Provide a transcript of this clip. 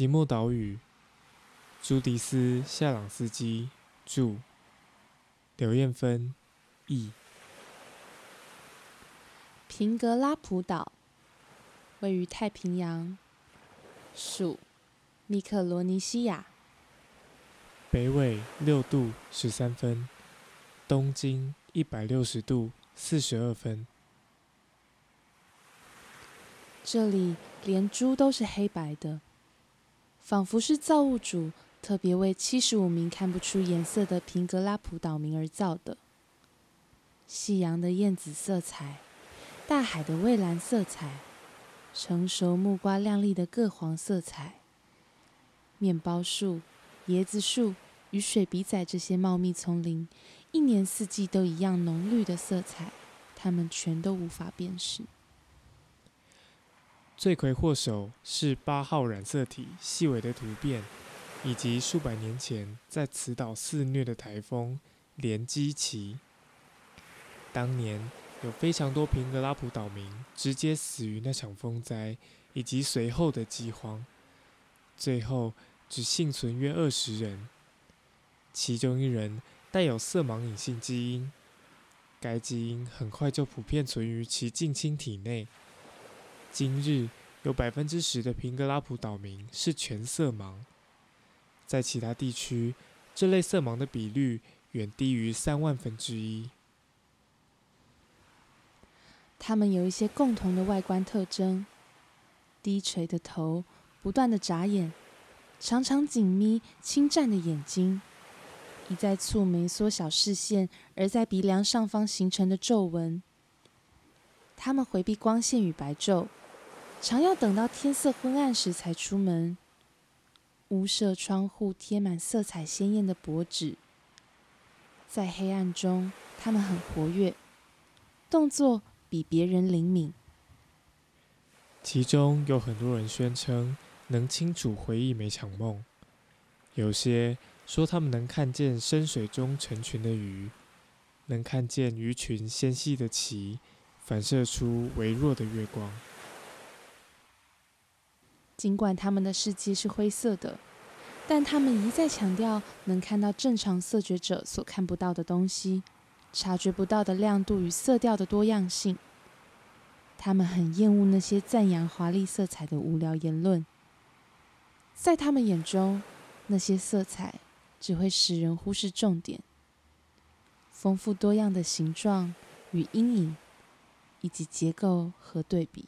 即墨岛屿，朱迪斯·夏朗斯基著，刘艳芬译。平格拉普岛位于太平洋，属密克罗尼西亚，北纬六度十三分，东经一百六十度四十二分。这里连猪都是黑白的。仿佛是造物主特别为七十五名看不出颜色的平格拉普岛民而造的。夕阳的艳紫色彩，大海的蔚蓝色彩，成熟木瓜亮丽的各黄色彩，面包树、椰子树与水笔仔这些茂密丛林，一年四季都一样浓绿的色彩，它们全都无法辨识。罪魁祸首是八号染色体细微的突变，以及数百年前在此岛肆虐的台风连基奇。当年有非常多平格拉普岛民直接死于那场风灾，以及随后的饥荒，最后只幸存约二十人，其中一人带有色盲隐性基因，该基因很快就普遍存于其近亲体内。今日有百分之十的平格拉普岛民是全色盲，在其他地区，这类色盲的比率远低于三万分之一。他们有一些共同的外观特征：低垂的头，不断的眨眼，常常紧眯、侵占的眼睛，一再蹙眉缩小视线，而在鼻梁上方形成的皱纹。他们回避光线与白昼。常要等到天色昏暗时才出门。屋舍窗户贴满色彩鲜艳的薄纸，在黑暗中，他们很活跃，动作比别人灵敏。其中有很多人宣称能清楚回忆每场梦，有些说他们能看见深水中成群的鱼，能看见鱼群纤细的鳍反射出微弱的月光。尽管他们的世界是灰色的，但他们一再强调能看到正常色觉者所看不到的东西，察觉不到的亮度与色调的多样性。他们很厌恶那些赞扬华丽色彩的无聊言论，在他们眼中，那些色彩只会使人忽视重点：丰富多样的形状与阴影，以及结构和对比。